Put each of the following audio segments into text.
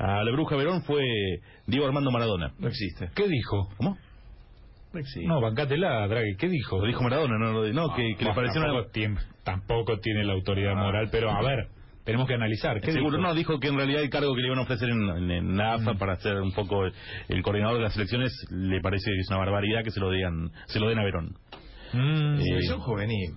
a la bruja Verón fue Diego Armando Maradona. No existe. ¿Qué dijo? ¿Cómo? No existe. No, bancátela, Draghi. ¿Qué dijo? Lo dijo Maradona, no, no, no, que, que le No, pareció tampoco, una... tiene, tampoco tiene la autoridad moral, pero a ver, tenemos que analizar. ¿Qué Seguro, dijo? no, dijo que en realidad el cargo que le iban a ofrecer en, en, en la AFA para ser un poco el, el coordinador de las elecciones le parece que es una barbaridad que se lo digan, se lo den a Verón. Mm, Eh, Selección juvenil.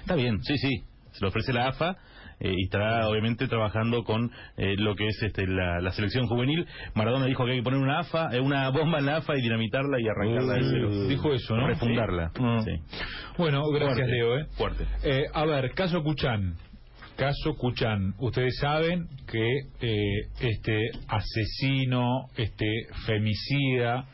Está bien, sí, sí. Se lo ofrece la AFA eh, y estará obviamente trabajando con eh, lo que es este, la, la selección juvenil. Maradona dijo que hay que poner una AFA, eh, una bomba en la AFA y dinamitarla y arrancarla de cero. Uh, dijo eso, ¿no? Refundarla. Mm. Sí. Bueno, gracias, Fuerte, Leo. ¿eh? fuerte. Eh, a ver, caso Cuchán. Caso Cuchán. Ustedes saben que eh, este asesino, este femicida,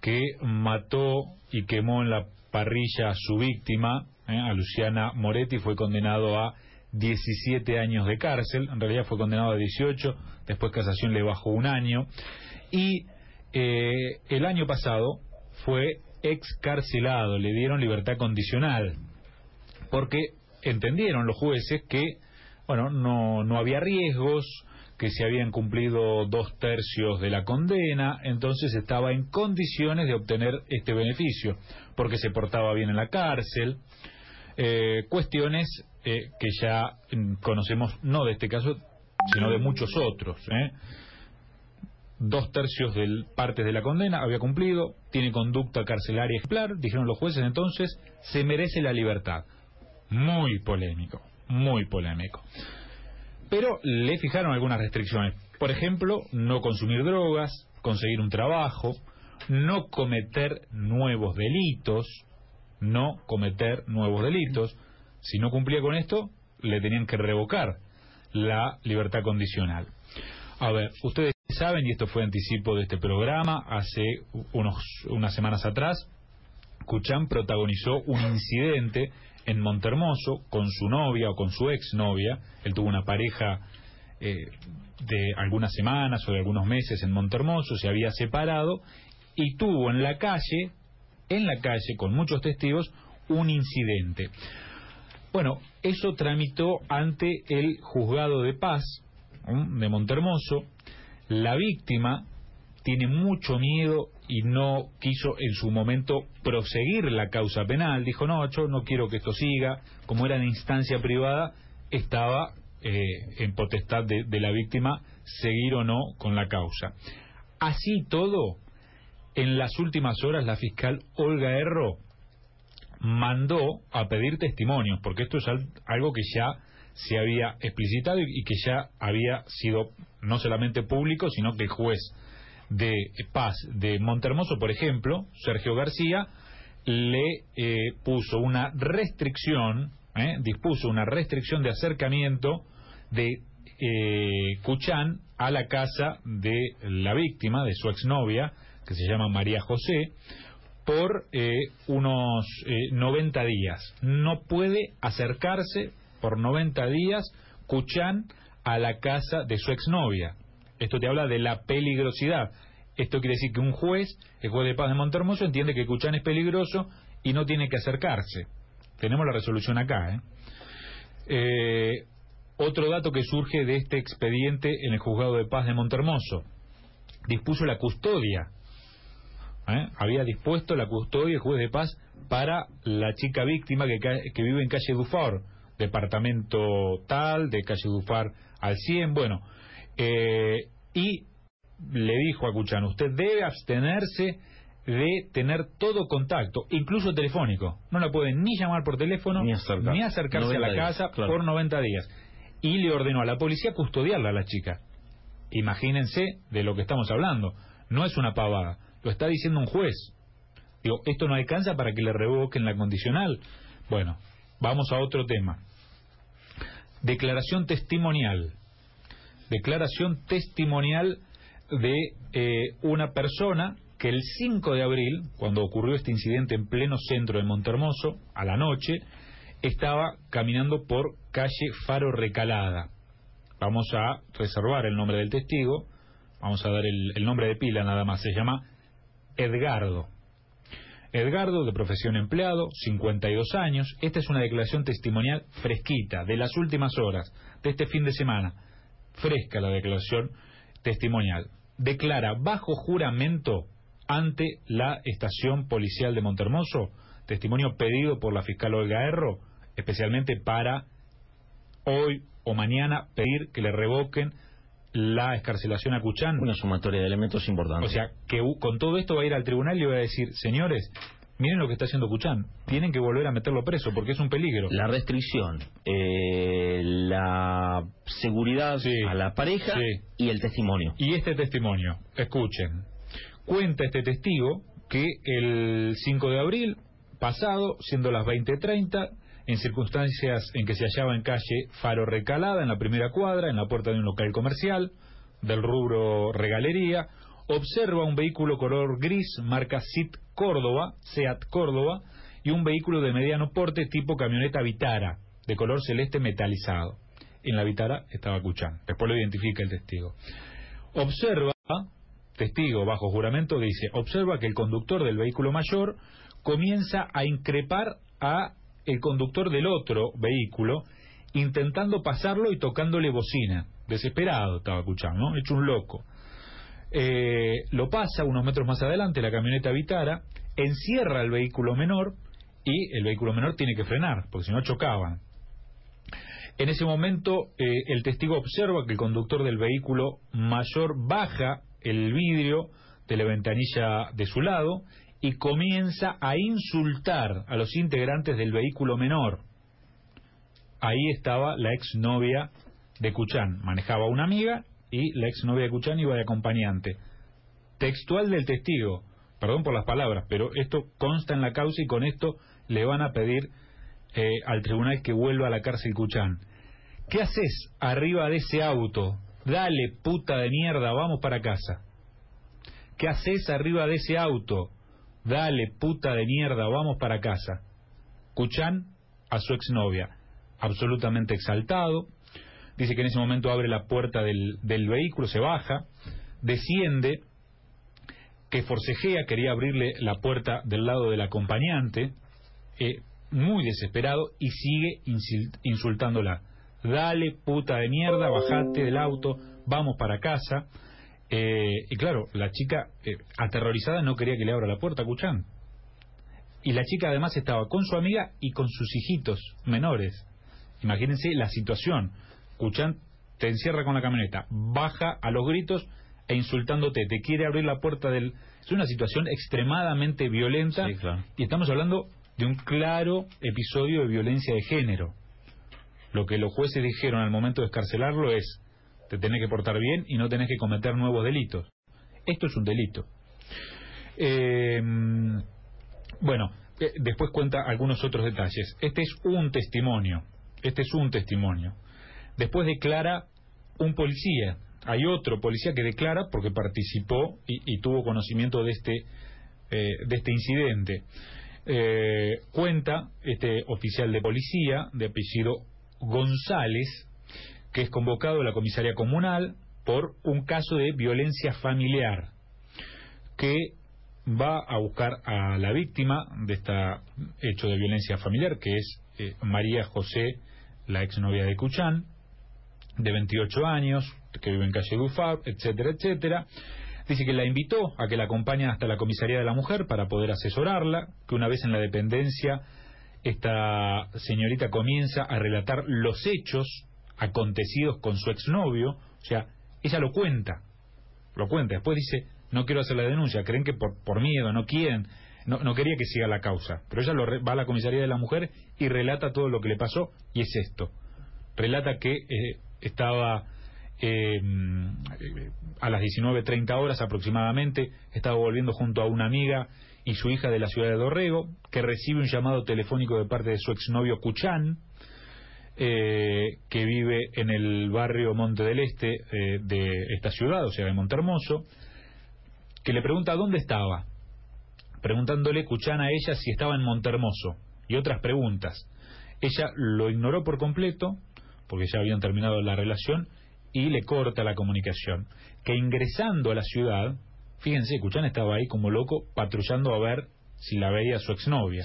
que mató y quemó en la parrilla a su víctima, eh, a Luciana Moretti, fue condenado a 17 años de cárcel. En realidad fue condenado a 18, después casación le bajó un año. Y eh, el año pasado fue excarcelado, le dieron libertad condicional porque entendieron los jueces que bueno no no había riesgos que se habían cumplido dos tercios de la condena entonces estaba en condiciones de obtener este beneficio porque se portaba bien en la cárcel eh, cuestiones eh, que ya mm, conocemos no de este caso sino de muchos otros ¿eh? dos tercios de partes de la condena había cumplido, tiene conducta carcelaria ejemplar, dijeron los jueces entonces, se merece la libertad. Muy polémico, muy polémico. Pero le fijaron algunas restricciones. Por ejemplo, no consumir drogas, conseguir un trabajo, no cometer nuevos delitos, no cometer nuevos delitos. Si no cumplía con esto, le tenían que revocar la libertad condicional. A ver, ustedes saben, y esto fue anticipo de este programa, hace unos, unas semanas atrás, Cuchán protagonizó un incidente en Montermoso con su novia o con su exnovia. Él tuvo una pareja eh, de algunas semanas o de algunos meses en Montermoso, se había separado y tuvo en la calle, en la calle, con muchos testigos, un incidente. Bueno, eso tramitó ante el juzgado de paz de Montermoso. La víctima tiene mucho miedo y no quiso en su momento proseguir la causa penal. Dijo, no, yo no quiero que esto siga. Como era en instancia privada, estaba eh, en potestad de, de la víctima seguir o no con la causa. Así todo, en las últimas horas la fiscal Olga Erro mandó a pedir testimonios, porque esto es al- algo que ya se había explicitado y, y que ya había sido no solamente público, sino que el juez de paz de Montermoso, por ejemplo, Sergio García, le eh, puso una restricción, eh, dispuso una restricción de acercamiento de eh, Cuchán a la casa de la víctima, de su exnovia, que se llama María José, por eh, unos eh, 90 días. No puede acercarse por 90 días Cuchán a la casa de su exnovia. Esto te habla de la peligrosidad. Esto quiere decir que un juez, el juez de paz de Montermoso, entiende que Cuchán es peligroso y no tiene que acercarse. Tenemos la resolución acá. ¿eh? Eh, otro dato que surge de este expediente en el juzgado de paz de Montermoso. Dispuso la custodia ¿eh? había dispuesto la custodia el juez de paz para la chica víctima que, que vive en calle Dufar, departamento tal, de calle Dufar al 100, bueno, eh, y le dijo a Cuchán, usted debe abstenerse de tener todo contacto, incluso telefónico. No la pueden ni llamar por teléfono, Ni acercar. ni acercarse a 90 la días, casa claro. por 90 días. Y le ordenó a la policía custodiarla a la chica. Imagínense de lo que estamos hablando. No es una pavada. Lo está diciendo un juez. Digo, esto no alcanza para que le revoquen la condicional. Bueno, vamos a otro tema. Declaración testimonial. Declaración testimonial de eh, una persona que el 5 de abril, cuando ocurrió este incidente en pleno centro de Montermoso, a la noche, estaba caminando por calle Faro Recalada. Vamos a reservar el nombre del testigo, vamos a dar el, el nombre de pila nada más, se llama Edgardo. Edgardo, de profesión empleado, 52 años. Esta es una declaración testimonial fresquita, de las últimas horas, de este fin de semana. Fresca la declaración testimonial. Declara bajo juramento ante la estación policial de Montermoso, testimonio pedido por la fiscal Olga Erro, especialmente para hoy o mañana pedir que le revoquen la escarcelación a Cuchán. Una sumatoria de elementos importantes. O sea, que con todo esto va a ir al tribunal y va a decir, señores, miren lo que está haciendo Cuchán, tienen que volver a meterlo preso porque es un peligro. La restricción, eh, la seguridad Sí. a la pareja Sí. y el testimonio. Y este testimonio, escuchen, cuenta este testigo que el 5 de abril pasado, siendo las 20.30, en circunstancias en que se hallaba en calle Faro Recalada, en la primera cuadra, en la puerta de un local comercial del rubro regalería, observa un vehículo color gris marca SIT Córdoba, SEAT Córdoba, y un vehículo de mediano porte tipo camioneta Vitara, de color celeste metalizado. En la Vitara estaba Cuchán. Después lo identifica el testigo. Observa, testigo bajo juramento dice, observa que el conductor del vehículo mayor comienza a increpar a el conductor del otro vehículo, intentando pasarlo y tocándole bocina. Desesperado estaba Cuchán, ¿no? Hecho un loco. Eh, lo pasa unos metros más adelante, la camioneta Vitara, encierra el vehículo menor y el vehículo menor tiene que frenar, porque si no chocaban. En ese momento, eh, el testigo observa que el conductor del vehículo mayor baja el vidrio de la ventanilla de su lado y comienza a insultar a los integrantes del vehículo menor. Ahí estaba la exnovia de Cuchán. Manejaba una amiga y la exnovia de Cuchán iba de acompañante. Textual del testigo. Perdón por las palabras, pero esto consta en la causa y con esto le van a pedir eh, al tribunal que vuelva a la cárcel Cuchán. ¿Qué haces arriba de ese auto? Dale, puta de mierda, vamos para casa. ¿Qué haces arriba de ese auto? Dale, puta de mierda, vamos para casa. Cuchán a su exnovia, absolutamente exaltado. Dice que en ese momento abre la puerta del, del vehículo, se baja, desciende, que forcejea, quería abrirle la puerta del lado del acompañante, eh, muy desesperado, y sigue insultándola. Dale, puta de mierda, bajate del auto, vamos para casa. Eh, y claro, la chica, eh, aterrorizada, no quería que le abra la puerta a Cuchán. Y la chica además estaba con su amiga y con sus hijitos menores. Imagínense la situación. Cuchán te encierra con la camioneta, baja a los gritos e insultándote, te quiere abrir la puerta del... Es una situación extremadamente violenta Sí, claro. y estamos hablando de un claro episodio de violencia de género. Lo que los jueces dijeron al momento de escarcelarlo es, te tenés que portar bien y no tenés que cometer nuevos delitos. Esto es un delito. Eh, bueno, eh, después cuenta algunos otros detalles. Este es un testimonio. Este es un testimonio. Después declara un policía. Hay otro policía que declara porque participó y, y tuvo conocimiento de este, eh, de este incidente. Eh, cuenta este oficial de policía de apellido González, que es convocado a la comisaría comunal por un caso de violencia familiar, que va a buscar a la víctima de este hecho de violencia familiar, que es eh, María José, la exnovia de Cuchán, de 28 años, que vive en calle Dufab, etcétera, etcétera. Dice que la invitó a que la acompañe hasta la comisaría de la mujer para poder asesorarla, que una vez en la dependencia esta señorita comienza a relatar los hechos acontecidos con su exnovio, o sea, ella lo cuenta, lo cuenta, después dice, no quiero hacer la denuncia, creen que por, por miedo, no quieren, no, no quería que siga la causa, pero ella lo re- va a la comisaría de la mujer y relata todo lo que le pasó, y es esto, relata que eh, estaba eh, a las 19.30 horas aproximadamente, estaba volviendo junto a una amiga y su hija de la ciudad de Dorrego, que recibe un llamado telefónico de parte de su exnovio Cuchán, eh, que vive en el barrio Monte del Este eh, de esta ciudad, o sea, de Montermoso, que le pregunta dónde estaba, preguntándole Cuchán a ella si estaba en Montermoso, y otras preguntas. Ella lo ignoró por completo, porque ya habían terminado la relación, y le corta la comunicación. Que ingresando a la ciudad, fíjense, Cuchán estaba ahí como loco patrullando a ver si la veía su exnovia.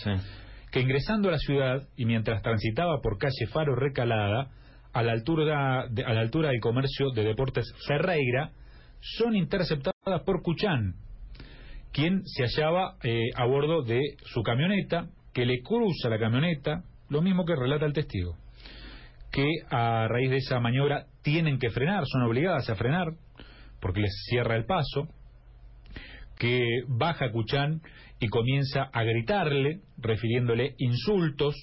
Que ingresando a la ciudad y mientras transitaba por calle Faro Recalada, a la altura, de- a la altura del comercio de deportes Ferreira, son interceptadas por Cuchán, quien se hallaba eh, a bordo de su camioneta, que le cruza la camioneta, lo mismo que relata el testigo, que a raíz de esa maniobra tienen que frenar, son obligadas a frenar, porque les cierra el paso, que baja Cuchán y comienza a gritarle, refiriéndole insultos,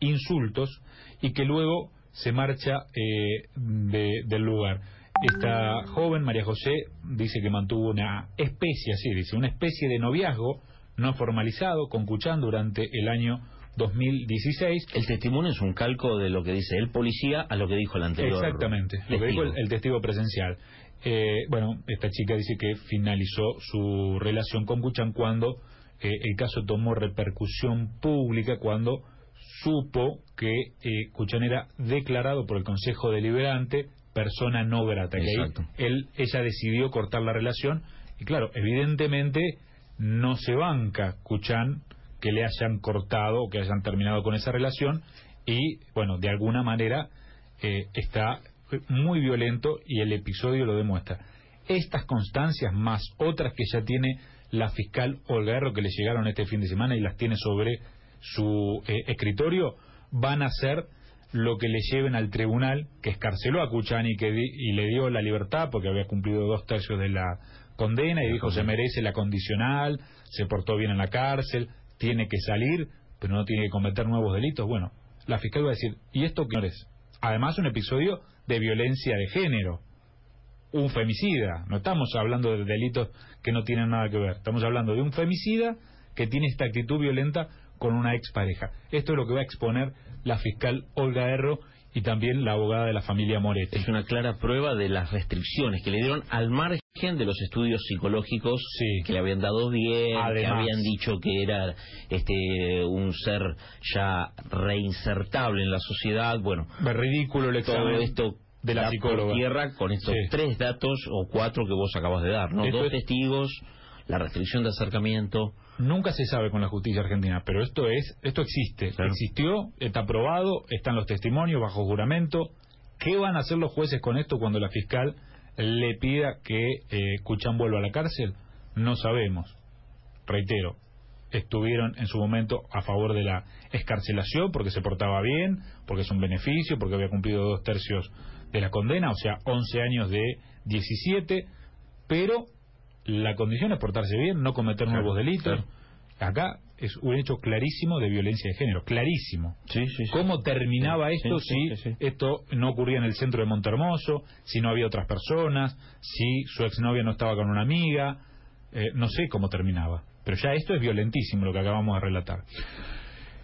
insultos, y que luego se marcha eh, del lugar. Esta joven, María José, dice que mantuvo una especie, así dice, una especie de noviazgo no formalizado con Cuchán durante el año 2016. El testimonio es un calco de lo que dice el policía a lo que dijo el anterior. Exactamente, lo que dijo el, testigo presencial. Eh, bueno, esta chica dice que finalizó su relación con Cuchán cuando eh, el caso tomó repercusión pública, cuando supo que eh, Cuchán era declarado por el Consejo Deliberante persona no grata. Que él, ella decidió cortar la relación y claro, evidentemente no se banca Cuchán que le hayan cortado o que hayan terminado con esa relación y bueno, de alguna manera eh, está muy violento y el episodio lo demuestra. Estas constancias más otras que ya tiene la fiscal Olga que le llegaron este fin de semana y las tiene sobre su eh, escritorio van a ser lo que le lleven al tribunal que escarceló a Cuchani que y le dio la libertad porque había cumplido dos tercios de la condena y dijo se merece la condicional, se portó bien en la cárcel, tiene que salir, pero no tiene que cometer nuevos delitos. Bueno, la fiscal va a decir, ¿y esto qué es? Además, un episodio de violencia de género, un femicida. No estamos hablando de delitos que no tienen nada que ver. Estamos hablando de un femicida que tiene esta actitud violenta con una expareja. Esto es lo que va a exponer la fiscal Olga Erro y también la abogada de la familia Moretti. Es una clara prueba de las restricciones que le dieron al margen de los estudios psicológicos que le habían dado bien, que habían dicho que era este un ser ya reinsertable en la sociedad. Bueno, es ridículo el todo esto de la psicóloga. tierra con estos tres datos o cuatro que vos acabas de dar, ¿no? Dos testigos, la restricción de acercamiento Nunca se sabe con la justicia argentina, pero esto es, esto existe, existió, está aprobado, están los testimonios bajo juramento. ¿Qué van a hacer los jueces con esto cuando la fiscal le pida que eh, Cuchán vuelva a la cárcel? No sabemos. Reitero, estuvieron en su momento a favor de la escarcelación porque se portaba bien, porque es un beneficio, porque había cumplido dos tercios de la condena, o sea, 11 años de 17, pero la condición es portarse bien, no cometer nuevos delitos. Acá es un hecho clarísimo de violencia de género, clarísimo. ¿Cómo terminaba esto si esto no ocurría en el centro de Montermoso, si no había otras personas, si su exnovia no estaba con una amiga? Eh, no sé cómo terminaba. Pero ya esto es violentísimo lo que acabamos de relatar.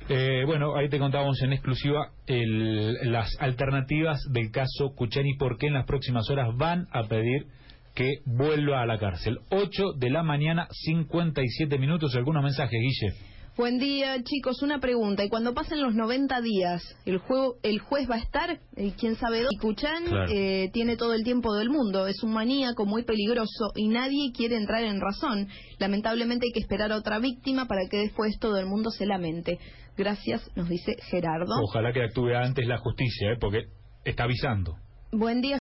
Eh, bueno, ahí te contábamos en exclusiva las alternativas del caso Cuchani, porque en las próximas horas van a pedir que vuelva a la cárcel. 8 de la mañana, 57 minutos. Algunos mensajes, Guille. Buen día, chicos. Una pregunta. ¿Y cuando pasen los 90 días, el, juego, el juez va a estar? Eh, ¿Quién sabe dónde? Cuchán eh, tiene todo el tiempo del mundo. Es un maníaco muy peligroso y nadie quiere entrar en razón. Lamentablemente hay que esperar a otra víctima para que después todo el mundo se lamente. Gracias, nos dice Gerardo. Ojalá que actúe antes la justicia, ¿eh? porque está avisando. Buen día.